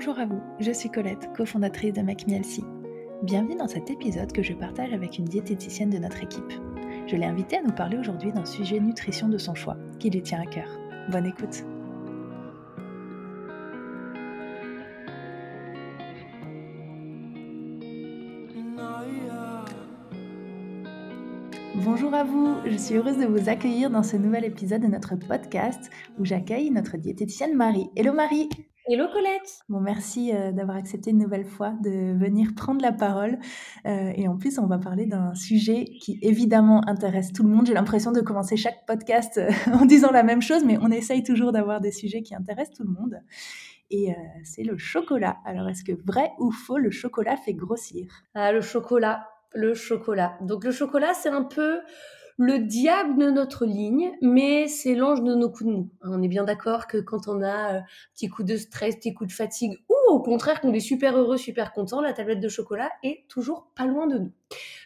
Bonjour à vous, je suis Colette, cofondatrice de MacMielsi. Bienvenue dans cet épisode que je partage avec une diététicienne de notre équipe. Je l'ai invitée à nous parler aujourd'hui d'un sujet nutrition de son choix, qui lui tient à cœur. Bonne écoute Bonjour à vous, je suis heureuse de vous accueillir dans ce nouvel épisode de notre podcast où j'accueille notre diététicienne Marie. Hello Marie Hello Colette Bon, merci euh, d'avoir accepté une nouvelle fois de venir prendre la parole. Euh, et en plus, on va parler d'un sujet qui évidemment intéresse tout le monde. J'ai l'impression de commencer chaque podcast euh, en disant la même chose, mais on essaye toujours d'avoir des sujets qui intéressent tout le monde. Et c'est le chocolat. Alors, est-ce que vrai ou faux, le chocolat fait grossir? Ah, le chocolat, le chocolat. Donc le chocolat, c'est un peu le diable de notre ligne, mais c'est l'ange de nos coups de mou. On est bien d'accord que quand on a un petit coup de stress, petit coup de fatigue, ou au contraire qu'on est super heureux, super content, la tablette de chocolat est toujours pas loin de nous.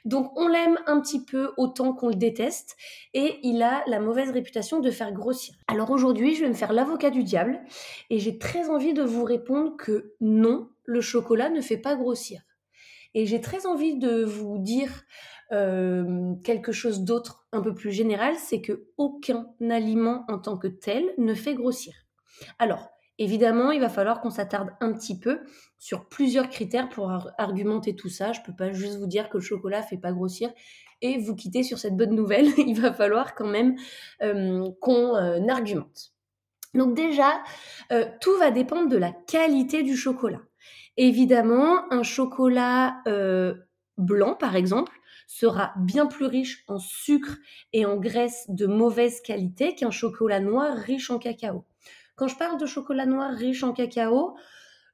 Donc on l'aime un petit peu autant qu'on le déteste, et il a la mauvaise réputation de faire grossir. Alors aujourd'hui, je vais me faire l'avocat du diable, et j'ai très envie de vous répondre que non, le chocolat ne fait pas grossir. Et j'ai très envie de vous dire euh, quelque chose d'autre un peu plus général, c'est que aucun aliment en tant que tel ne fait grossir. Alors, évidemment, il va falloir qu'on s'attarde un petit peu sur plusieurs critères pour argumenter tout ça. Je ne peux pas juste vous dire que le chocolat fait pas grossir et vous quitter sur cette bonne nouvelle. il va falloir quand même euh, qu'on euh, argumente. Donc déjà, tout va dépendre de la qualité du chocolat. Évidemment, un chocolat blanc, par exemple, sera bien plus riche en sucre et en graisse de mauvaise qualité qu'un chocolat noir riche en cacao. Quand je parle de chocolat noir riche en cacao,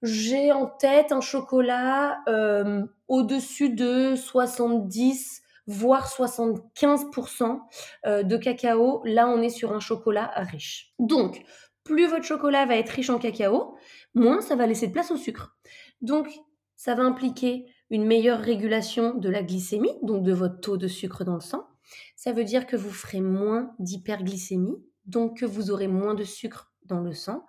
j'ai en tête un chocolat euh, au-dessus de 70 voire 75% euh, de cacao. Là, on est sur un chocolat riche. Donc, plus votre chocolat va être riche en cacao, moins ça va laisser de place au sucre. Donc, ça va impliquer une meilleure régulation de la glycémie, donc de votre taux de sucre dans le sang. Ça veut dire que vous ferez moins d'hyperglycémie, donc que vous aurez moins de sucre dans le sang,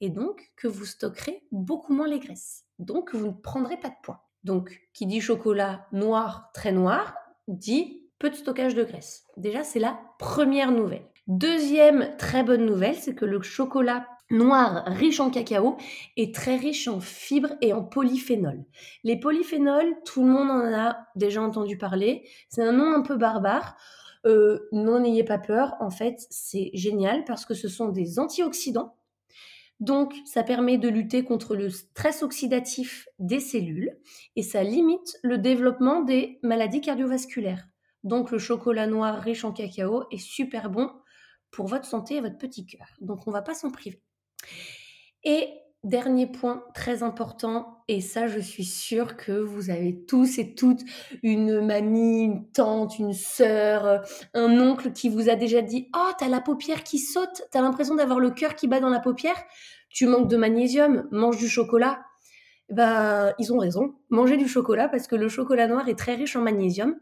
et donc que vous stockerez beaucoup moins les graisses. Donc vous ne prendrez pas de poids. Donc qui dit chocolat noir, très noir, dit peu de stockage de graisse. Déjà, c'est la première nouvelle. Deuxième très bonne nouvelle, c'est que le chocolat noir riche en cacao et très riche en fibres et en polyphénols. Les polyphénols, tout le monde en a déjà entendu parler. C'est un nom un peu barbare. Euh, non, n'ayez pas peur. En fait, c'est génial parce que ce sont des antioxydants. Donc, ça permet de lutter contre le stress oxydatif des cellules et ça limite le développement des maladies cardiovasculaires. Donc, le chocolat noir riche en cacao est super bon pour votre santé et votre petit cœur. Donc, on ne va pas s'en priver. Et dernier point très important, et ça je suis sûre que vous avez tous et toutes une mamie, une tante, une sœur, un oncle qui vous a déjà dit Oh, t'as la paupière qui saute, t'as l'impression d'avoir le cœur qui bat dans la paupière, tu manques de magnésium, mange du chocolat. Bah, ils ont raison, mangez du chocolat parce que le chocolat noir est très riche en magnésium,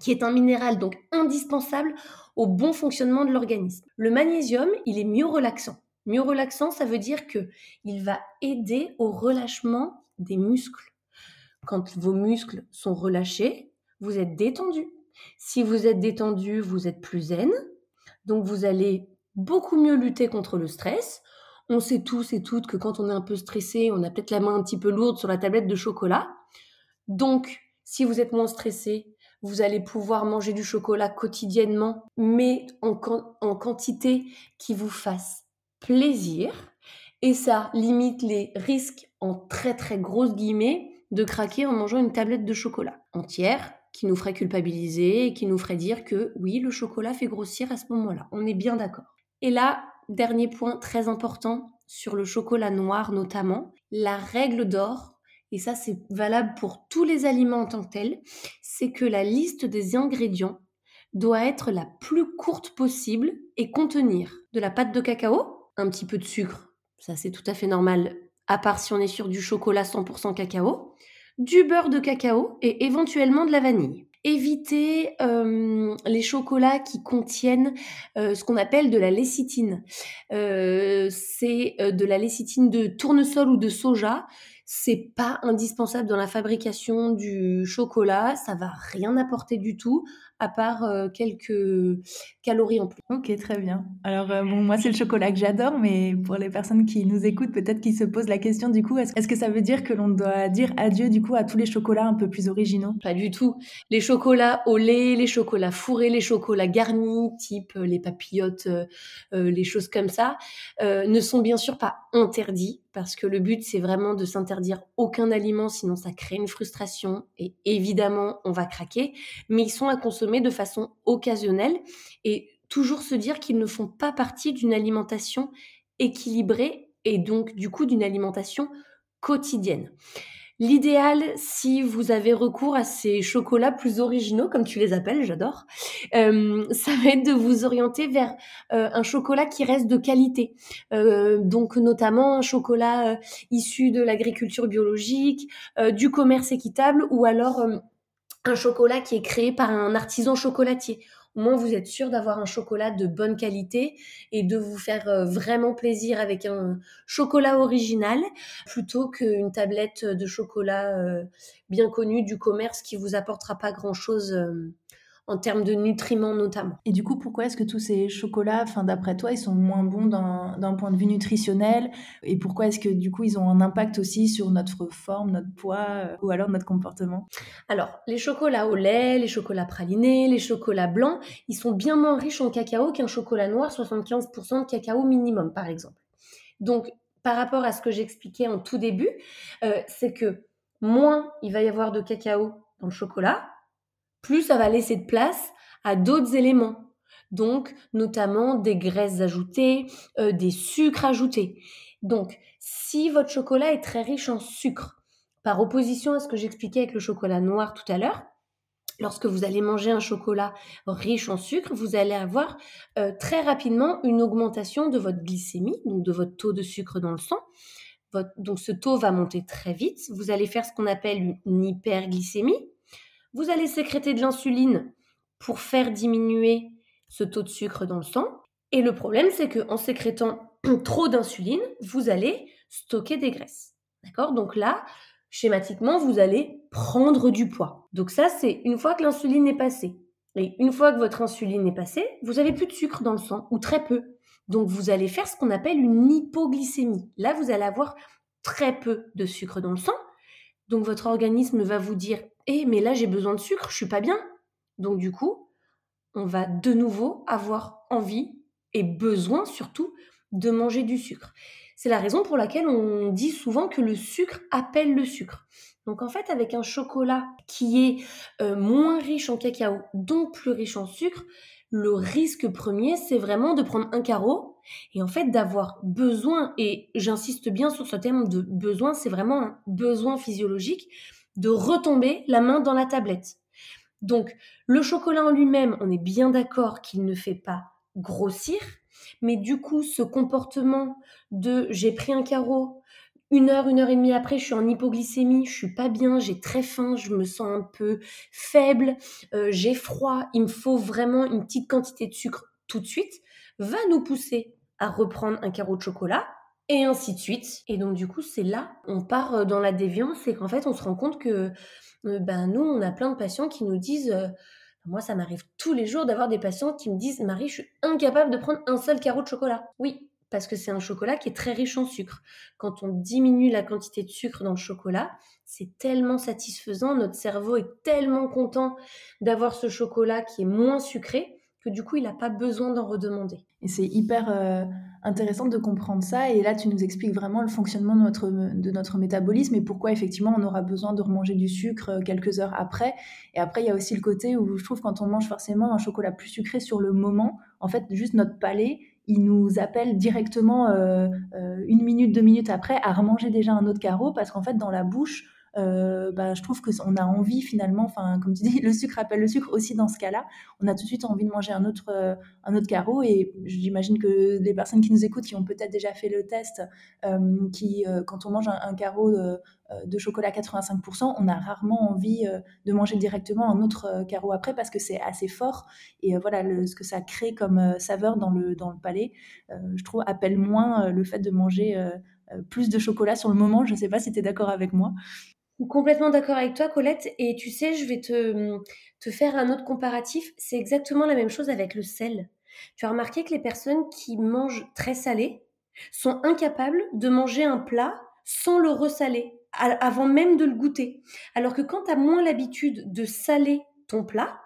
qui est un minéral donc indispensable au bon fonctionnement de l'organisme. Le magnésium, il est mieux relaxant. Mieux relaxant, ça veut dire que il va aider au relâchement des muscles. Quand vos muscles sont relâchés, vous êtes détendu. Si vous êtes détendu, vous êtes plus zen. Donc vous allez beaucoup mieux lutter contre le stress. On sait tous et toutes que quand on est un peu stressé, on a peut-être la main un petit peu lourde sur la tablette de chocolat. Donc, si vous êtes moins stressé, vous allez pouvoir manger du chocolat quotidiennement, mais en quantité qui vous fasse plaisir et ça limite les risques en très très grosses guillemets de craquer en mangeant une tablette de chocolat entière qui nous ferait culpabiliser et qui nous ferait dire que oui, le chocolat fait grossir à ce moment-là. On est bien d'accord. Et là, dernier point très important sur le chocolat noir notamment, la règle d'or, et ça c'est valable pour tous les aliments en tant que tels, c'est que la liste des ingrédients doit être la plus courte possible et contenir de la pâte de cacao, un petit peu de sucre, ça c'est tout à fait normal, à part si on est sur du chocolat 100% cacao, du beurre de cacao et éventuellement de la vanille. éviter les chocolats qui contiennent ce qu'on appelle de la lécithine. c'est de la lécithine de tournesol ou de soja. C'est pas indispensable dans la fabrication du chocolat, ça va rien apporter du tout à part euh, quelques calories en plus. Ok, très bien. Alors, euh, bon, moi, c'est le chocolat que j'adore, mais pour les personnes qui nous écoutent, peut-être qu'ils se posent la question, du coup, est-ce que ça veut dire que l'on doit dire adieu, du coup, à tous les chocolats un peu plus originaux? Pas du tout. Les chocolats au lait, les chocolats fourrés, les chocolats garnis, type euh, les papillotes, les choses comme ça, ne sont bien sûr pas interdits parce que le but, c'est vraiment de s'interdire aucun aliment, sinon ça crée une frustration et évidemment, on va craquer. Mais ils sont à consommer de façon occasionnelle et toujours se dire qu'ils ne font pas partie d'une alimentation équilibrée et donc du coup d'une alimentation quotidienne. L'idéal, si vous avez recours à ces chocolats plus originaux, comme tu les appelles, j'adore, euh, ça va être de vous orienter vers euh, un chocolat qui reste de qualité. Euh, donc notamment un chocolat issu de l'agriculture biologique, du commerce équitable, ou alors un chocolat qui est créé par un artisan chocolatier. Au moins vous êtes sûr d'avoir un chocolat de bonne qualité et de vous faire euh, vraiment plaisir avec un chocolat original plutôt qu'une tablette de chocolat euh, bien connue du commerce qui vous apportera pas grand chose euh, en termes de nutriments notamment. Et du coup, pourquoi est-ce que tous ces chocolats, enfin, d'après toi, ils sont moins bons d'un point de vue nutritionnel? Et pourquoi est-ce que du coup, ils ont un impact aussi sur notre forme, notre poids euh, ou alors notre comportement? Alors, les chocolats au lait, les chocolats pralinés, les chocolats blancs, ils sont bien moins riches en cacao qu'un chocolat noir, 75% de cacao minimum par exemple. Donc, par rapport à ce que j'expliquais en tout début, euh, c'est que moins il va y avoir de cacao dans le chocolat, plus ça va laisser de place à d'autres éléments. Donc, notamment des graisses ajoutées, euh, des sucres ajoutés. Donc, si votre chocolat est très riche en sucre, par opposition à ce que j'expliquais avec le chocolat noir tout à l'heure, lorsque vous allez manger un chocolat riche en sucre, vous allez avoir euh, très rapidement une augmentation de votre glycémie, donc de votre taux de sucre dans le sang. donc ce taux va monter très vite. Vous allez faire ce qu'on appelle une hyperglycémie. Vous allez sécréter de l'insuline pour faire diminuer ce taux de sucre dans le sang. Et le problème, c'est qu'en sécrétant trop d'insuline, vous allez stocker des graisses. D'accord? Donc là, schématiquement, vous allez prendre du poids. Donc ça, c'est une fois que l'insuline est passée. Et une fois que votre insuline est passée, vous n'avez plus de sucre dans le sang, ou très peu. Donc vous allez faire ce qu'on appelle une hypoglycémie. Là, vous allez avoir très peu de sucre dans le sang. Donc votre organisme va vous dire eh, mais là j'ai besoin de sucre, je suis pas bien. Donc du coup, on va de nouveau avoir envie et besoin surtout de manger du sucre. C'est la raison pour laquelle on dit souvent que le sucre appelle le sucre. Donc en fait, avec un chocolat qui est euh, moins riche en cacao, donc plus riche en sucre, le risque premier, c'est vraiment de prendre un carreau et en fait d'avoir besoin, et j'insiste bien sur ce terme de besoin, c'est vraiment un besoin physiologique, de retomber la main dans la tablette. Donc le chocolat en lui-même, on est bien d'accord qu'il ne fait pas grossir, mais du coup ce comportement de j'ai pris un carreau, une heure, une heure et demie après, je suis en hypoglycémie, je suis pas bien, j'ai très faim, je me sens un peu faible, euh, j'ai froid, il me faut vraiment une petite quantité de sucre tout de suite, va nous pousser à reprendre un carreau de chocolat et ainsi de suite. Et donc du coup, c'est là, on part euh, dans la déviance et qu'en fait, on se rend compte que euh, ben nous, on a plein de patients qui nous disent moi, ça m'arrive tous les jours d'avoir des patients qui me disent Marie, je suis incapable de prendre un seul carreau de chocolat. Oui, parce que c'est un chocolat qui est très riche en sucre. Quand on diminue la quantité de sucre dans le chocolat, c'est tellement satisfaisant, notre cerveau est tellement content d'avoir ce chocolat qui est moins sucré que du coup, il n'a pas besoin d'en redemander. Et c'est hyper euh, intéressant de comprendre ça. Et là, tu nous expliques vraiment le fonctionnement de notre, de notre métabolisme et pourquoi effectivement on aura besoin de remanger du sucre euh, quelques heures après. Et après, il y a aussi le côté où je trouve quand on mange forcément un chocolat plus sucré sur le moment, en fait, juste notre palais, il nous appelle directement euh, euh, une minute, deux minutes après à remanger déjà un autre carreau parce qu'en fait, dans la bouche, bah, je trouve qu'on a envie finalement, enfin, comme tu dis, le sucre appelle le sucre aussi dans ce cas-là. On a tout de suite envie de manger un autre, un autre carreau. Et j'imagine que les personnes qui nous écoutent, qui ont peut-être déjà fait le test, qui, quand on mange un, carreau de, de chocolat 85%, on a rarement envie de manger directement un autre carreau après parce que c'est assez fort. Et voilà, ce que ça crée comme saveur dans le, dans le palais, je trouve, appelle moins le fait de manger plus de chocolat sur le moment. Je ne sais pas si tu es d'accord avec moi. Complètement d'accord avec toi, Colette. Et tu sais, je vais te, te faire un autre comparatif. C'est exactement la même chose avec le sel. Tu as remarqué que les personnes qui mangent très salé sont incapables de manger un plat sans le ressaler, avant même de le goûter. Alors que quand tu as moins l'habitude de saler ton plat,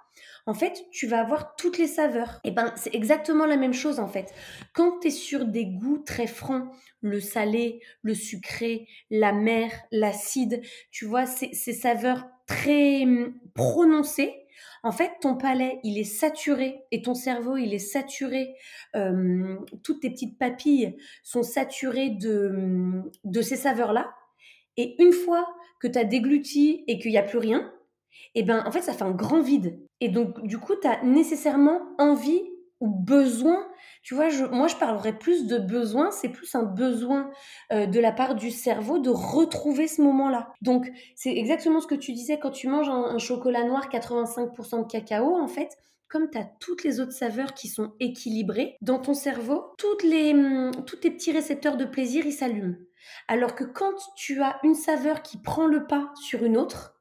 en fait, tu vas avoir toutes les saveurs. Et eh ben, c'est exactement la même chose en fait. Quand tu es sur des goûts très francs, le salé, le sucré, la mer, l'acide, tu vois, ces, saveurs très hum, prononcées, en fait, ton palais, il est saturé et ton cerveau, il est saturé. Hum, toutes tes petites papilles sont saturées de, hum, de ces saveurs-là. Et une fois que tu as dégluti et qu'il n'y a plus rien, et ben en fait ça fait un grand vide. Et donc du coup tu as nécessairement envie ou besoin, tu vois, je, moi je parlerais plus de besoin, c'est plus un besoin euh, de la part du cerveau de retrouver ce moment-là. Donc c'est exactement ce que tu disais quand tu manges un, chocolat noir 85% de cacao, en fait, comme tu as toutes les autres saveurs qui sont équilibrées, dans ton cerveau, toutes les, hum, tous tes petits récepteurs de plaisir, ils s'allument. Alors que quand tu as une saveur qui prend le pas sur une autre,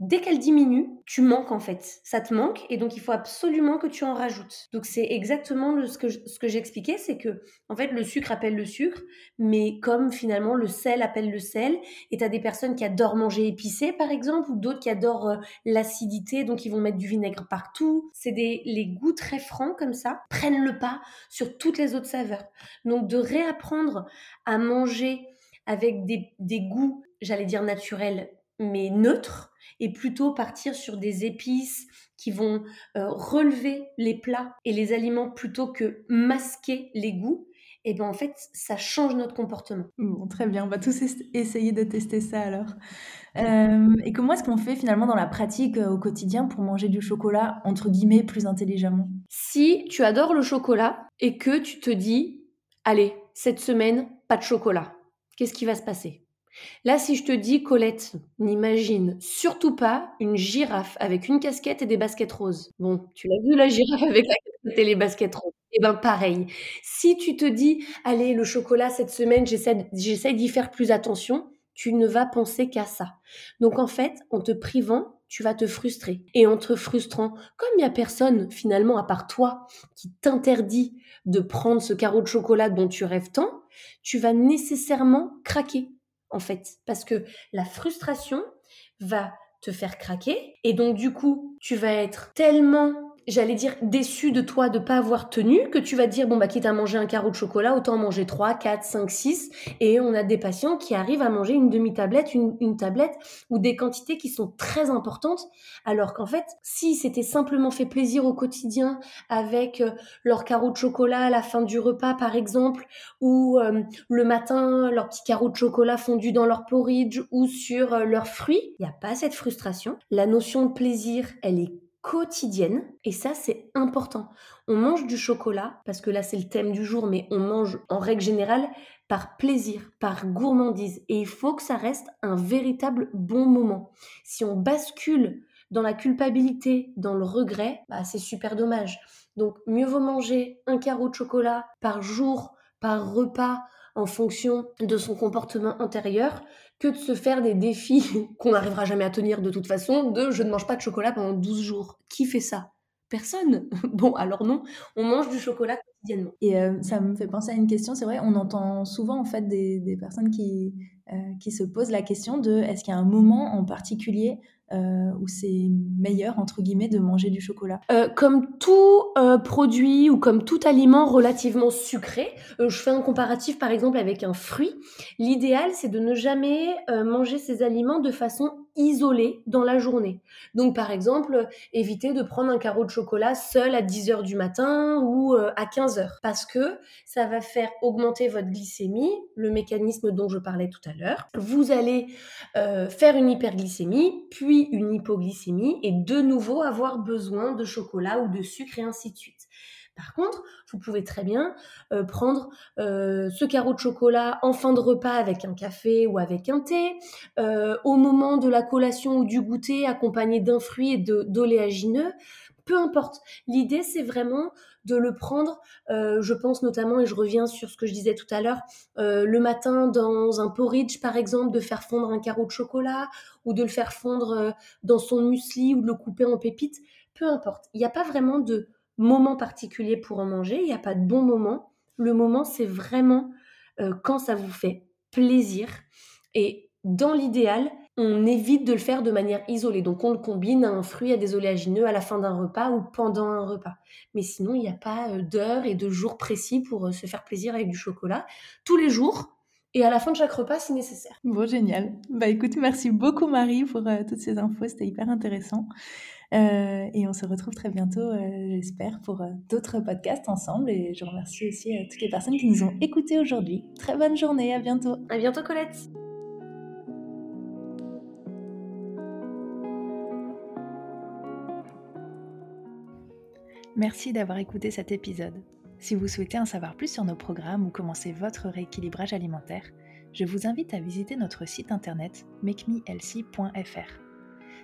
Dès qu'elle diminue, tu manques en fait. Ça te manque et donc il faut absolument que tu en rajoutes. Donc c'est exactement le, ce que, ce que j'expliquais, c'est que en fait le sucre appelle le sucre, mais comme finalement le sel appelle le sel, et tu as des personnes qui adorent manger épicé par exemple, ou d'autres qui adorent euh, l'acidité, donc ils vont mettre du vinaigre partout. C'est des les goûts très francs comme ça prennent le pas sur toutes les autres saveurs. Donc de réapprendre à manger avec des, des goûts, j'allais dire naturels, mais neutres, et plutôt partir sur des épices qui vont euh, relever les plats et les aliments plutôt que masquer les goûts, et eh bien en fait, ça change notre comportement. Bon, très bien, on va tous essayer de tester ça alors. Euh, et comment est-ce qu'on fait finalement dans la pratique euh, au quotidien pour manger du chocolat, entre guillemets, plus intelligemment? Si tu adores le chocolat et que tu te dis, allez, cette semaine, pas de chocolat, qu'est-ce qui va se passer? Là, si je te dis, Colette, n'imagine surtout pas une girafe avec une casquette et des baskets roses. Bon, tu l'as vu la girafe avec la casquette et les baskets roses. Eh ben pareil. Si tu te dis, allez, le chocolat cette semaine, j'essaie d'y faire plus attention, tu ne vas penser qu'à ça. Donc en fait, en te privant, tu vas te frustrer. Et en te frustrant, comme il n'y a personne finalement à part toi qui t'interdit de prendre ce carreau de chocolat dont tu rêves tant, tu vas nécessairement craquer en fait, parce que la frustration va te faire craquer. Et donc du coup, tu vas être tellement j'allais dire, déçu de toi de pas avoir tenu, que tu vas dire, bon, bah, quitte à manger un carreau de chocolat, autant en manger 3, 4, 5, 6. Et on a des patients qui arrivent à manger une demi-tablette, une, tablette, ou des quantités qui sont très importantes. Alors qu'en fait, si c'était simplement fait plaisir au quotidien avec euh, leur carreau de chocolat à la fin du repas, par exemple, ou euh, le matin, leur petit carreau de chocolat fondu dans leur porridge ou sur euh, leurs fruits, il n'y a pas cette frustration. La notion de plaisir, elle est quotidienne et ça c'est important. On mange du chocolat parce que là c'est le thème du jour mais on mange en règle générale par plaisir, par gourmandise et il faut que ça reste un véritable bon moment. Si on bascule dans la culpabilité, dans le regret, bah, c'est super dommage. Donc mieux vaut manger un carreau de chocolat par jour, par repas en fonction de son comportement antérieur que de se faire des défis qu'on n'arrivera jamais à tenir de toute façon, de je ne mange pas de chocolat pendant 12 jours. Qui fait ça? Personne. Bon, alors non, on mange du chocolat quotidiennement. Et euh, ça me fait penser à une question, c'est vrai, on entend souvent en fait des, personnes qui, euh, qui se posent la question de est-ce qu'il y a un moment en particulier euh, où c'est meilleur, entre guillemets, de manger du chocolat. Euh, Comme tout euh, produit ou comme tout aliment relativement sucré, je fais un comparatif par exemple avec un fruit, l'idéal c'est de ne jamais manger ces aliments de façon isolé dans la journée. Donc par exemple, éviter de prendre un carreau de chocolat seul à 10 heures du matin ou euh, à 15 heures parce que ça va faire augmenter votre glycémie, le mécanisme dont je parlais tout à l'heure. Vous allez euh, faire une hyperglycémie, puis une hypoglycémie et de nouveau avoir besoin de chocolat ou de sucre et ainsi de suite. Par contre, vous pouvez très bien euh, prendre euh, ce carreau de chocolat en fin de repas avec un café ou avec un thé, euh, au moment de la collation ou du goûter accompagné d'un fruit et d'oléagineux. Peu importe. L'idée, c'est vraiment de le prendre, je pense notamment, et je reviens sur ce que je disais tout à l'heure, le matin dans un porridge, par exemple, de faire fondre un carreau de chocolat ou de le faire fondre dans son muesli ou de le couper en pépites. Peu importe. Il n'y a pas vraiment de moment particulier pour en manger, il n'y a pas de bon moment. Le moment, c'est vraiment euh, quand ça vous fait plaisir. Et dans l'idéal, on évite de le faire de manière isolée. Donc on le combine à un fruit, à des oléagineux à la fin d'un repas ou pendant un repas. Mais sinon, il n'y a pas euh, d'heure et de jour précis pour euh, se faire plaisir avec du chocolat. Tous les jours, et à la fin de chaque repas si nécessaire. Bon, génial. Bah écoute, merci beaucoup Marie pour toutes ces infos, c'était hyper intéressant. Euh, et on se retrouve très bientôt, euh, j'espère, pour euh, d'autres podcasts ensemble. Et je remercie aussi toutes les personnes qui nous ont écoutés aujourd'hui. Très bonne journée, à bientôt. À bientôt, Colette. Merci d'avoir écouté cet épisode. Si vous souhaitez en savoir plus sur nos programmes ou commencer votre rééquilibrage alimentaire, je vous invite à visiter notre site internet makemehealthy.fr.